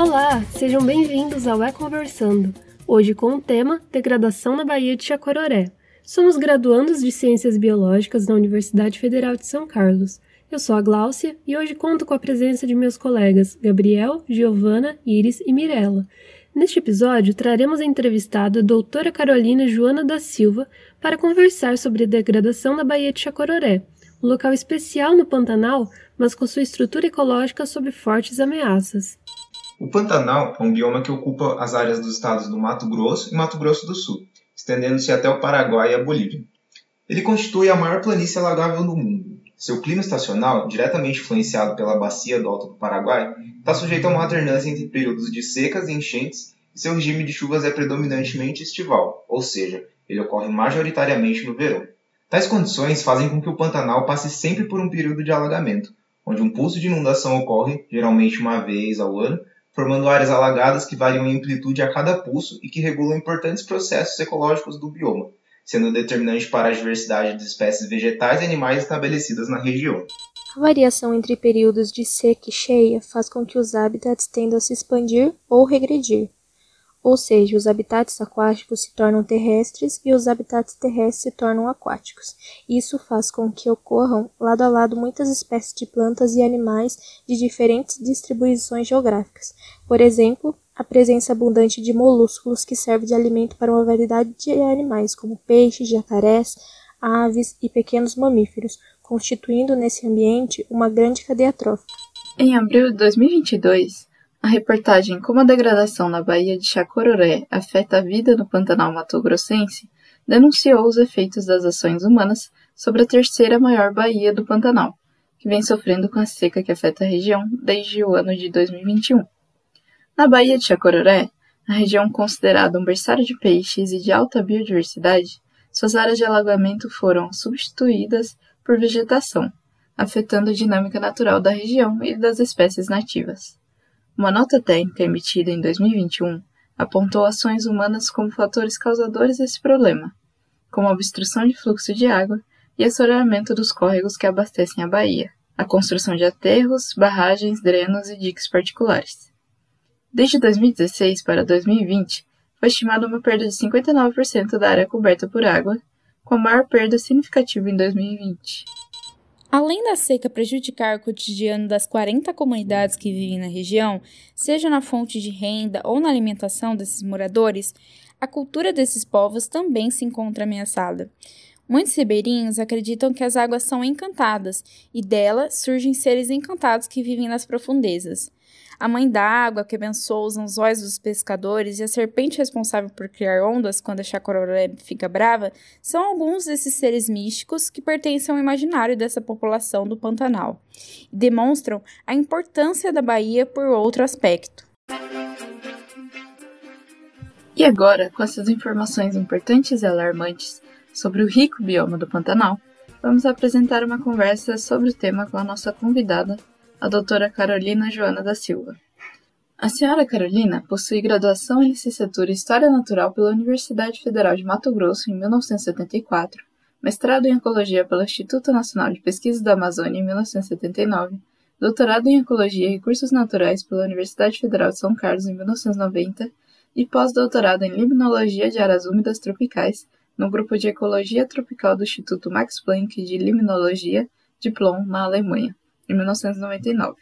Olá, sejam bem-vindos ao É Conversando. Hoje com o tema Degradação na Baía de Chacororé. Somos graduandos de Ciências Biológicas da Universidade Federal de São Carlos. Eu sou a Gláucia e hoje conto com a presença de meus colegas Gabriel, Giovana, Iris e Mirella. Neste episódio, traremos a entrevistada a doutora Carolina Joana da Silva para conversar sobre a degradação da Baía de Chacororé, um local especial no Pantanal, mas com sua estrutura ecológica sob fortes ameaças. O Pantanal é um bioma que ocupa as áreas dos estados do Mato Grosso e Mato Grosso do Sul, estendendo-se até o Paraguai e a Bolívia. Ele constitui a maior planície alagável do mundo. Seu clima estacional, diretamente influenciado pela bacia do Alto do Paraguai, está sujeito a uma alternância entre períodos de secas e enchentes, e seu regime de chuvas é predominantemente estival, ou seja, ele ocorre majoritariamente no verão. Tais condições fazem com que o Pantanal passe sempre por um período de alagamento, onde um pulso de inundação ocorre, geralmente uma vez ao ano, formando áreas alagadas que variam em amplitude a cada pulso e que regulam importantes processos ecológicos do bioma, sendo determinante para a diversidade de espécies vegetais e animais estabelecidas na região. A variação entre períodos de seca e cheia faz com que os hábitats tendam a se expandir ou regredir, ou seja, os habitats aquáticos se tornam terrestres e os habitats terrestres se tornam aquáticos. Isso faz com que ocorram lado a lado muitas espécies de plantas e animais de diferentes distribuições geográficas. Por exemplo, a presença abundante de molúsculos que serve de alimento para uma variedade de animais, como peixes, jacarés, aves e pequenos mamíferos, constituindo nesse ambiente uma grande cadeia trófica. Em abril de 2022, a reportagem Como a degradação na Baía de Chacororé afeta a vida no Pantanal Mato-Grossense denunciou os efeitos das ações humanas sobre a terceira maior baía do Pantanal, que vem sofrendo com a seca que afeta a região desde o ano de 2021. Na Baía de Chacororé, a região considerada um berçário de peixes e de alta biodiversidade, suas áreas de alagamento foram substituídas por vegetação, afetando a dinâmica natural da região e das espécies nativas. Uma nota técnica emitida em 2021 apontou ações humanas como fatores causadores desse problema, como a obstrução de fluxo de água e assoreamento dos córregos que abastecem a baía, a construção de aterros, barragens, drenos e diques particulares. Desde 2016 para 2020, foi estimada uma perda de 59% da área coberta por água, com a maior perda significativa em 2020. Além da seca prejudicar o cotidiano das 40 comunidades que vivem na região, seja na fonte de renda ou na alimentação desses moradores, a cultura desses povos também se encontra ameaçada. Muitos ribeirinhos acreditam que as águas são encantadas e delas surgem seres encantados que vivem nas profundezas. A mãe d'água que abençoa os anzóis dos pescadores e a serpente responsável por criar ondas quando a chacororé fica brava são alguns desses seres místicos que pertencem ao imaginário dessa população do Pantanal e demonstram a importância da Bahia por outro aspecto. E agora, com essas informações importantes e alarmantes sobre o rico bioma do Pantanal, vamos apresentar uma conversa sobre o tema com a nossa convidada, a doutora Carolina Joana da Silva. A senhora Carolina possui graduação em licenciatura em História Natural pela Universidade Federal de Mato Grosso em 1974, mestrado em Ecologia pelo Instituto Nacional de Pesquisas da Amazônia em 1979, doutorado em Ecologia e Recursos Naturais pela Universidade Federal de São Carlos em 1990 e pós-doutorado em Limnologia de Áreas Úmidas Tropicais no grupo de Ecologia Tropical do Instituto Max Planck de Limnologia de Plon, na Alemanha em 1999.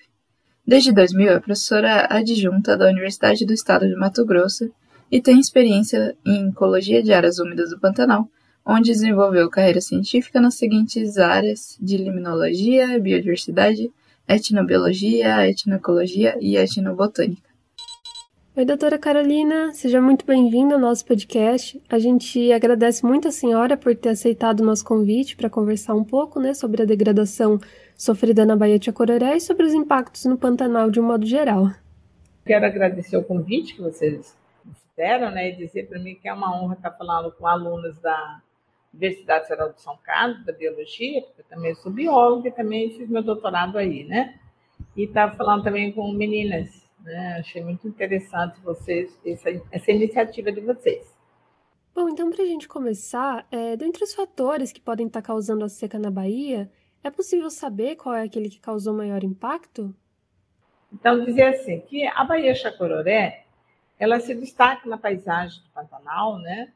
Desde 2000 é professora adjunta da Universidade do Estado de Mato Grosso e tem experiência em ecologia de áreas úmidas do Pantanal, onde desenvolveu carreira científica nas seguintes áreas de limnologia, biodiversidade, etnobiologia, etnoecologia e etnobotânica. Oi, doutora Carolina, seja muito bem-vinda ao nosso podcast. A gente agradece muito a senhora por ter aceitado o nosso convite para conversar um pouco né, sobre a degradação sofrida na Baía de Chacororé e sobre os impactos no Pantanal de um modo geral. Quero agradecer o convite que vocês fizeram né, e dizer para mim que é uma honra estar falando com alunos da Universidade Federal de São Carlos, da Biologia, porque eu também sou bióloga e também fiz meu doutorado aí, né? E estava falando também com meninas né? Achei muito interessante vocês, essa, essa iniciativa de vocês. Bom, então para a gente começar, é, dentre os fatores que podem estar causando a seca na Bahia, é possível saber qual é aquele que causou maior impacto? Então, dizer assim, que a Baía Chacororé, ela se destaca na paisagem do Pantanal, né?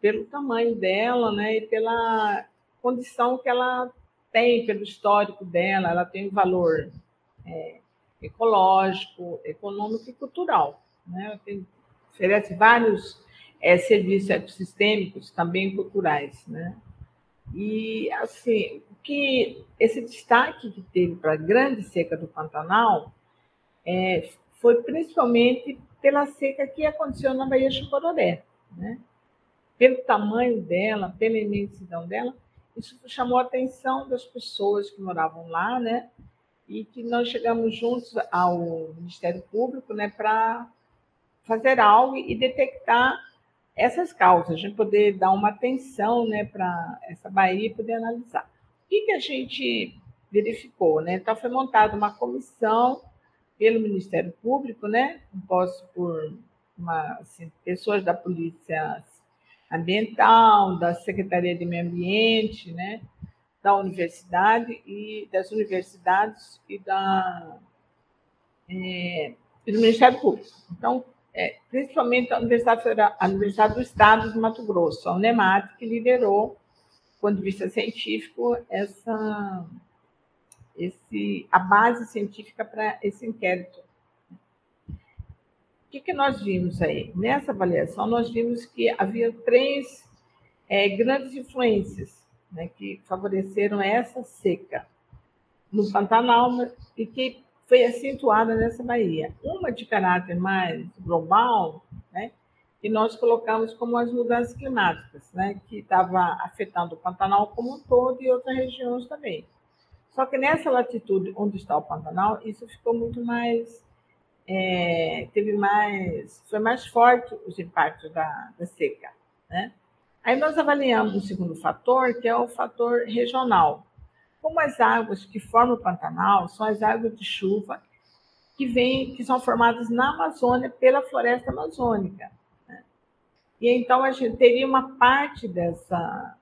Pelo tamanho dela, né? E pela condição que ela tem, pelo histórico dela, ela tem um valor é, ecológico, econômico e cultural, né? Tem, oferece vários é, serviços ecossistêmicos, também culturais, né? E, assim, que esse destaque que teve para a grande seca do Pantanal é, foi principalmente pela seca que aconteceu na Baía Chucororé, né? Pelo tamanho dela, pela imensidão dela, isso chamou a atenção das pessoas que moravam lá, né? E que nós chegamos juntos ao Ministério Público, né, para fazer algo e detectar essas causas, a gente poder dar uma atenção, né, para essa Bahia e poder analisar. Que, que a gente verificou, né? Então foi montada uma comissão pelo Ministério Público, né, composto por uma, assim, pessoas da Polícia Ambiental, da Secretaria de Meio Ambiente, né, da universidade e das universidades e da é, do Ministério Público. Então, é, principalmente a Universidade, Federal, a Universidade do Estado de Mato Grosso, a Unemat, que liderou, do ponto de vista científico, essa esse, a base científica para esse inquérito. O que, que nós vimos aí? Nessa avaliação, nós vimos que havia três é, grandes influências né, que favoreceram essa seca no Pantanal e que foi acentuada nessa Bahia. Uma de caráter mais global, que nós colocamos como as mudanças climáticas, né, que estava afetando o Pantanal como um todo e outras regiões também. Só que nessa latitude onde está o Pantanal, isso ficou muito mais. É, teve mais. Foi mais forte os impactos da, da seca. Né? Aí nós avaliamos o segundo fator, que é o fator regional. Como as águas que formam o Pantanal são as águas de chuva que, vem, que são formadas na Amazônia pela floresta amazônica. E então a gente teria uma parte dessa,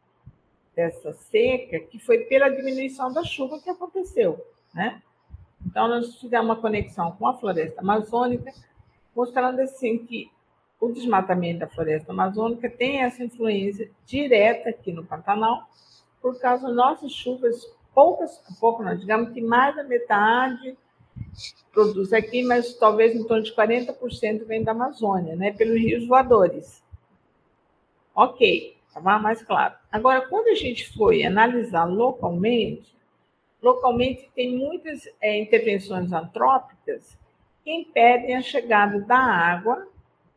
dessa seca, que foi pela diminuição da chuva que aconteceu, né? Então, nós fizemos uma conexão com a floresta amazônica, mostrando assim que o desmatamento da floresta amazônica tem essa influência direta aqui no Pantanal, por causa das nossas chuvas, poucas, pouco não, digamos que mais da metade produz aqui, mas talvez em torno de 40% vem da Amazônia, né, pelos rios voadores. Ok, estava mais claro. Agora, quando a gente foi analisar localmente, localmente tem muitas é, intervenções antrópicas que impedem a chegada da água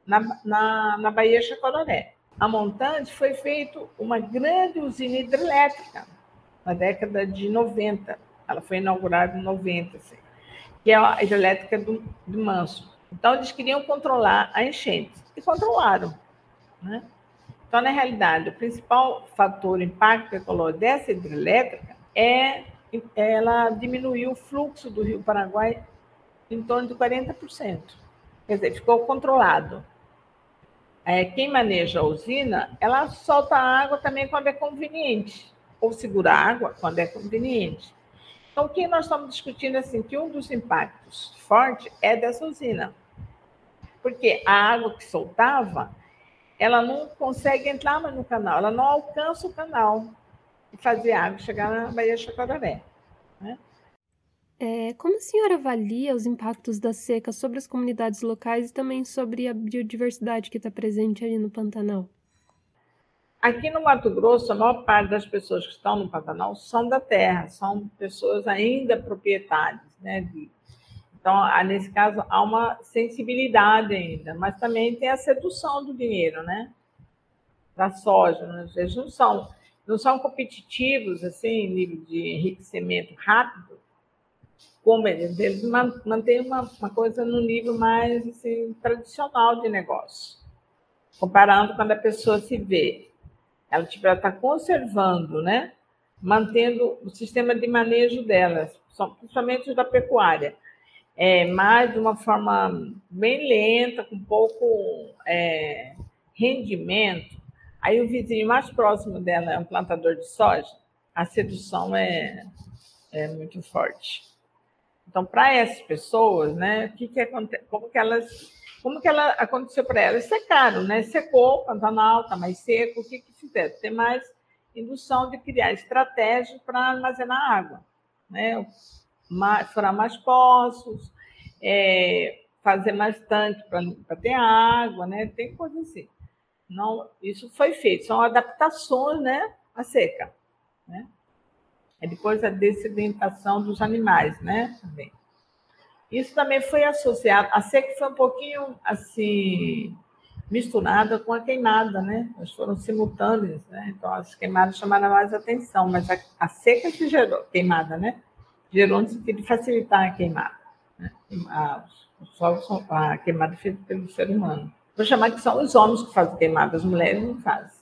na, na, na Baía Chacororé. A montante foi feita uma grande usina hidrelétrica na década de 90. Ela foi inaugurada em 90, assim, que é a hidrelétrica do, do Manso. Então, eles queriam controlar a enchente e controlaram. Né? Então, na realidade, o principal fator impacto ecológico dessa hidrelétrica é ela diminuiu o fluxo do Rio Paraguai em torno de 40%. Quer dizer, ficou controlado. É, quem maneja a usina, ela solta a água também quando é conveniente, ou segura a água quando é conveniente. Então, o que nós estamos discutindo assim, que um dos impactos fortes é dessa usina. Porque a água que soltava ela não consegue entrar mais no canal, ela não alcança o canal e fazer água chegar na Baía de Chacoraré. Né? É, como a senhora avalia os impactos da seca sobre as comunidades locais e também sobre a biodiversidade que está presente ali no Pantanal? Aqui no Mato Grosso, a maior parte das pessoas que estão no Pantanal são da terra, são pessoas ainda proprietárias né, de então, nesse caso, há uma sensibilidade ainda, mas também tem a sedução do dinheiro, né? Da soja. Né? Eles não são, não são competitivos, assim, em nível de enriquecimento rápido, como eles. Eles mantêm uma, uma coisa no nível mais assim, tradicional de negócio. Comparando quando a pessoa se vê. Ela está conservando, né? Mantendo o sistema de manejo delas, principalmente os da pecuária é, mas de uma forma bem lenta, com pouco é, rendimento. Aí o vizinho mais próximo dela é um plantador de soja, a sedução é, é muito forte. Então, para essas pessoas, né, o que que acontece, como que elas, como que ela aconteceu para elas? Secaram, né? Secou, Pantanal está mais seco, o que que fizeram? Tem mais indução de criar estratégias para armazenar água, né? Furar mais poços, é, fazer mais tanque para ter água, né? Tem coisa assim. Não, isso foi feito, são adaptações, né, à seca, né? É depois a dessedentação dos animais, né? Também. Isso também foi associado, a seca foi um pouquinho assim misturada com a queimada, né? Elas foram simultâneas, né? Então as queimadas chamaram mais atenção, mas a, a seca que gerou queimada, né? Sentido de facilitar a queimada. Né? A, a queimada feita pelo ser humano. Vou chamar que são os homens que fazem queimada, as mulheres não fazem.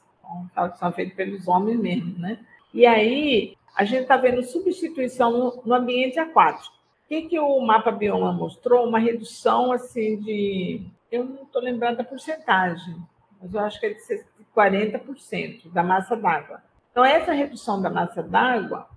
Então, são feitas pelos homens mesmo, né? E aí a gente está vendo substituição no, no ambiente aquático. O que, que o mapa bioma mostrou? Uma redução assim de eu não estou lembrando da porcentagem, mas eu acho que é de 40% da massa d'água. Então, essa redução da massa d'água,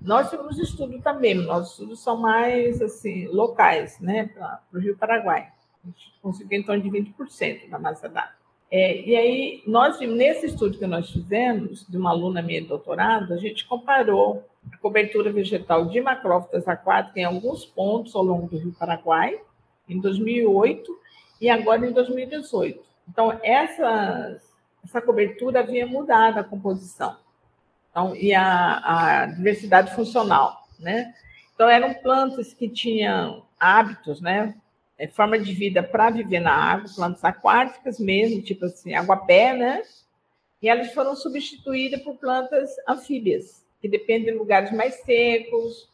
nós temos estudo também, nossos estudos são mais assim, locais, né, para o Rio Paraguai. A gente conseguiu em torno de 20% da massa d'água. É, e aí, nós, nesse estudo que nós fizemos, de uma aluna minha de doutorado, a gente comparou a cobertura vegetal de macrófitas aquáticas em alguns pontos ao longo do Rio Paraguai, em 2008, e agora em 2018. Então, essa essa cobertura havia mudado a composição então, e a, a diversidade funcional. Né? Então, eram plantas que tinham hábitos, né? É, forma de vida para viver na água, plantas aquáticas mesmo, tipo assim, água-pé, né? E elas foram substituídas por plantas anfíbias, que dependem de lugares mais secos,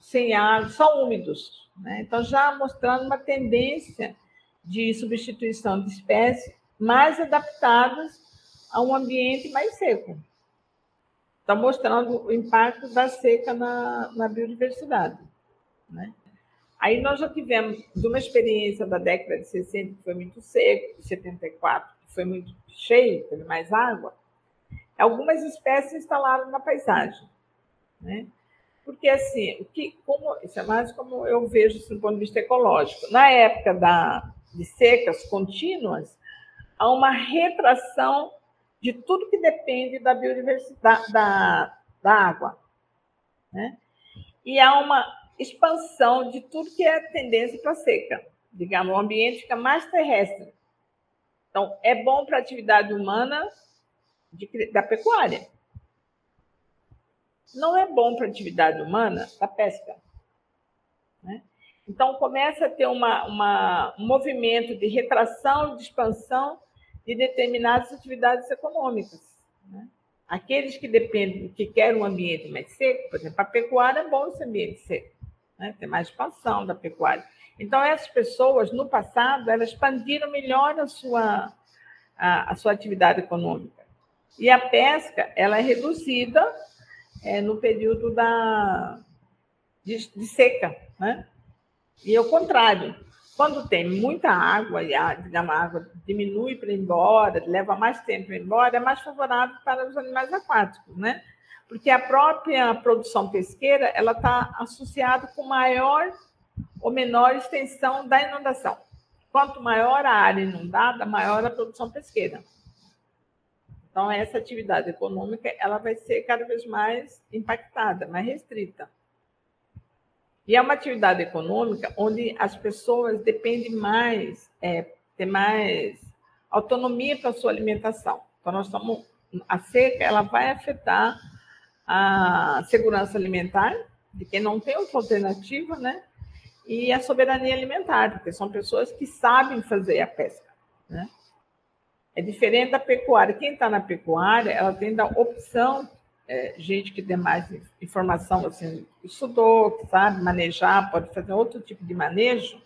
sem água, só úmidos. Né? Então, já mostrando uma tendência de substituição de espécies mais adaptadas a um ambiente mais seco. Está mostrando o impacto da seca na, na biodiversidade. Né? Aí nós já tivemos, de uma experiência da década de 60, que foi muito seco, de 74, que foi muito cheio, teve mais água, algumas espécies instalaram na paisagem. Né? Porque, assim, o que, como, isso é mais como eu vejo assim, do ponto de vista ecológico. Na época da, de secas contínuas, há uma retração de tudo que depende da biodiversidade da, da água. Né? E há uma expansão de tudo que é tendência para seca. Digamos, o ambiente fica mais terrestre. Então, é bom para a atividade humana de, da pecuária. Não é bom para a atividade humana da pesca. Né? Então, começa a ter uma, uma, um movimento de retração, de expansão de determinadas atividades econômicas. Né? Aqueles que dependem, que querem um ambiente mais seco, por exemplo, a pecuária é bom esse ambiente seco, né? tem mais expansão da pecuária. Então, essas pessoas, no passado, elas expandiram melhor a sua, a, a sua atividade econômica. E a pesca ela é reduzida é, no período da, de, de seca, né? E ao contrário, quando tem muita água e a, digamos, a água diminui para ir embora, leva mais tempo para ir embora, é mais favorável para os animais aquáticos, né? Porque a própria produção pesqueira ela está associada com maior ou menor extensão da inundação. Quanto maior a área inundada, maior a produção pesqueira. Então, essa atividade econômica ela vai ser cada vez mais impactada, mais restrita. E é uma atividade econômica onde as pessoas dependem mais, é, ter mais autonomia para a sua alimentação. Então, nós estamos, a seca ela vai afetar a segurança alimentar de quem não tem outra alternativa, né? E a soberania alimentar, porque são pessoas que sabem fazer a pesca, né? É diferente da pecuária. Quem está na pecuária, ela tem a opção é, gente que tem mais informação, assim, estudou, sabe manejar, pode fazer outro tipo de manejo,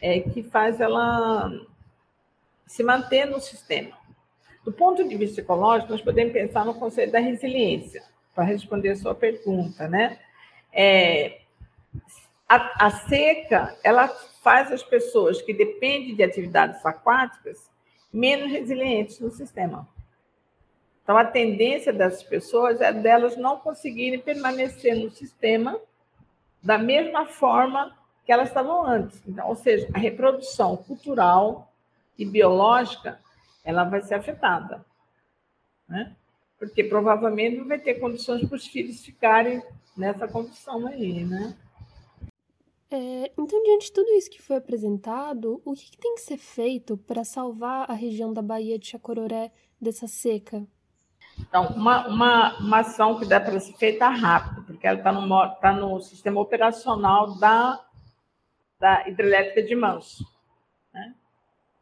é, que faz ela se manter no sistema. Do ponto de vista ecológico, nós podemos pensar no conceito da resiliência, para responder a sua pergunta, né? É, a, a, seca, ela faz as pessoas que dependem de atividades aquáticas menos resilientes no sistema. Então, a tendência das pessoas é delas não conseguirem permanecer no sistema da mesma forma que elas estavam antes. Então, ou seja, a reprodução cultural e biológica ela vai ser afetada, né? Porque provavelmente não vai ter condições para os filhos ficarem nessa condição aí, né? É, então, diante de tudo isso que foi apresentado, o que, que tem que ser feito para salvar a região da Baía de Chacororé dessa seca? Então, uma, uma, uma ação que dá para ser feita rápido, porque ela está no, tá no sistema operacional da, da hidrelétrica de Manso. Né?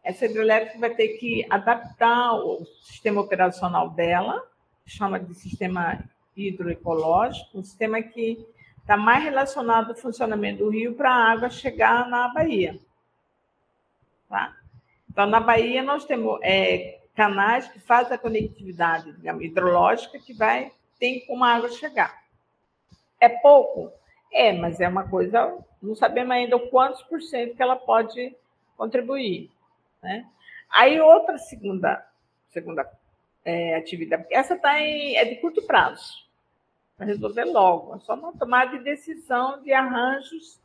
Essa hidrelétrica vai ter que adaptar o sistema operacional dela, chama de sistema hidroecológico, um sistema que está mais relacionado ao funcionamento do rio para a água chegar na Bahia. Tá? Então, na Bahia, nós temos é, canais que fazem a conectividade hidrológica que vai tem como a água chegar. É pouco? É, mas é uma coisa, não sabemos ainda quantos por cento que ela pode contribuir. Né? Aí, outra segunda, segunda é, atividade, essa tá em, é de curto prazo para resolver logo. É só uma tomada de decisão de arranjos,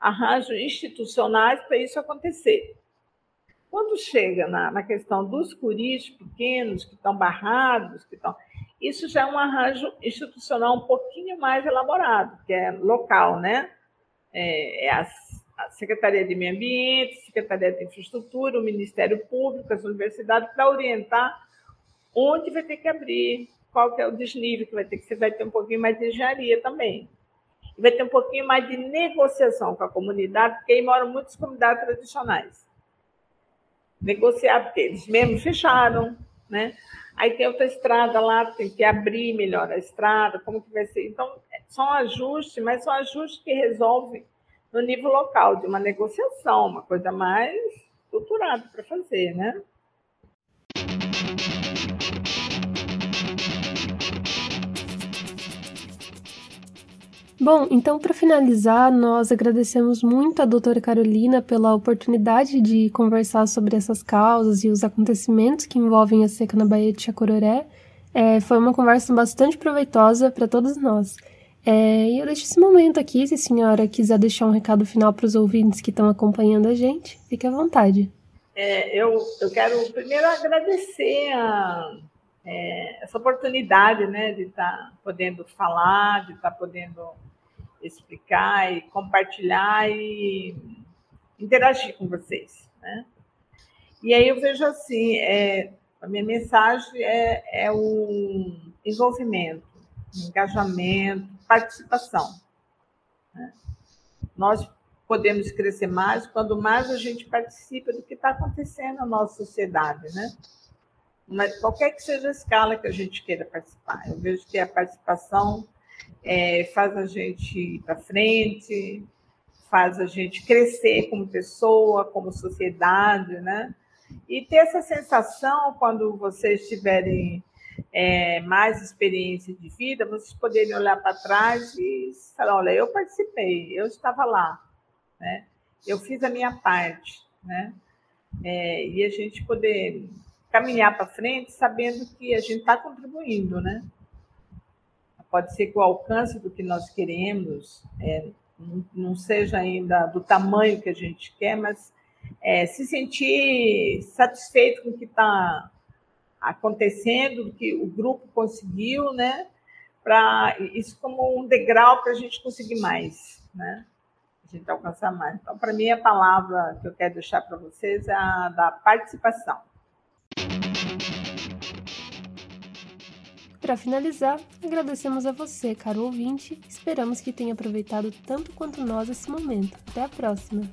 arranjos institucionais para isso acontecer. Quando chega na, na questão dos curis pequenos que estão barrados, que estão, isso já é um arranjo institucional um pouquinho mais elaborado, que é local, né? É, é a, a Secretaria de Meio Ambiente, Secretaria de Infraestrutura, o Ministério Público, as universidades, para orientar onde vai ter que abrir, qual que é o desnível que vai ter, que você vai ter um pouquinho mais de engenharia também. Vai ter um pouquinho mais de negociação com a comunidade, porque aí moram muitas comunidades tradicionais. Negociar, porque eles mesmos fecharam, né? Aí tem outra estrada lá, tem que abrir melhor a estrada, como que vai ser. Então, são ajustes, mas são ajustes que resolvem no nível local, de uma negociação, uma coisa mais estruturada para fazer, né? Bom, então para finalizar, nós agradecemos muito a doutora Carolina pela oportunidade de conversar sobre essas causas e os acontecimentos que envolvem a seca na Baía de Chacororé. É, foi uma conversa bastante proveitosa para todos nós. É, e eu deixo esse momento aqui, se a senhora quiser deixar um recado final para os ouvintes que estão acompanhando a gente, fique à vontade. É, eu, eu quero primeiro agradecer a, é, essa oportunidade né, de estar tá podendo falar, de estar tá podendo explicar e compartilhar e interagir com vocês. Né? E aí eu vejo assim, é, a minha mensagem é, é o envolvimento, engajamento, participação. Né? Nós podemos crescer mais quando mais a gente participa do que está acontecendo na nossa sociedade, né? Mas qualquer que seja a escala que a gente queira participar, eu vejo que a participação é, faz a gente ir para frente, faz a gente crescer como pessoa, como sociedade, né? E ter essa sensação, quando vocês tiverem é, mais experiência de vida, vocês poderem olhar para trás e falar: olha, eu participei, eu estava lá, né? eu fiz a minha parte, né? É, e a gente poder caminhar para frente sabendo que a gente está contribuindo, né? Pode ser que o alcance do que nós queremos é, não seja ainda do tamanho que a gente quer, mas é, se sentir satisfeito com o que está acontecendo, do que o grupo conseguiu, né? Para isso como um degrau para a gente conseguir mais, né? A gente alcançar mais. Então, para mim, a palavra que eu quero deixar para vocês é a da participação. Para finalizar, agradecemos a você, caro ouvinte. Esperamos que tenha aproveitado tanto quanto nós esse momento. Até a próxima!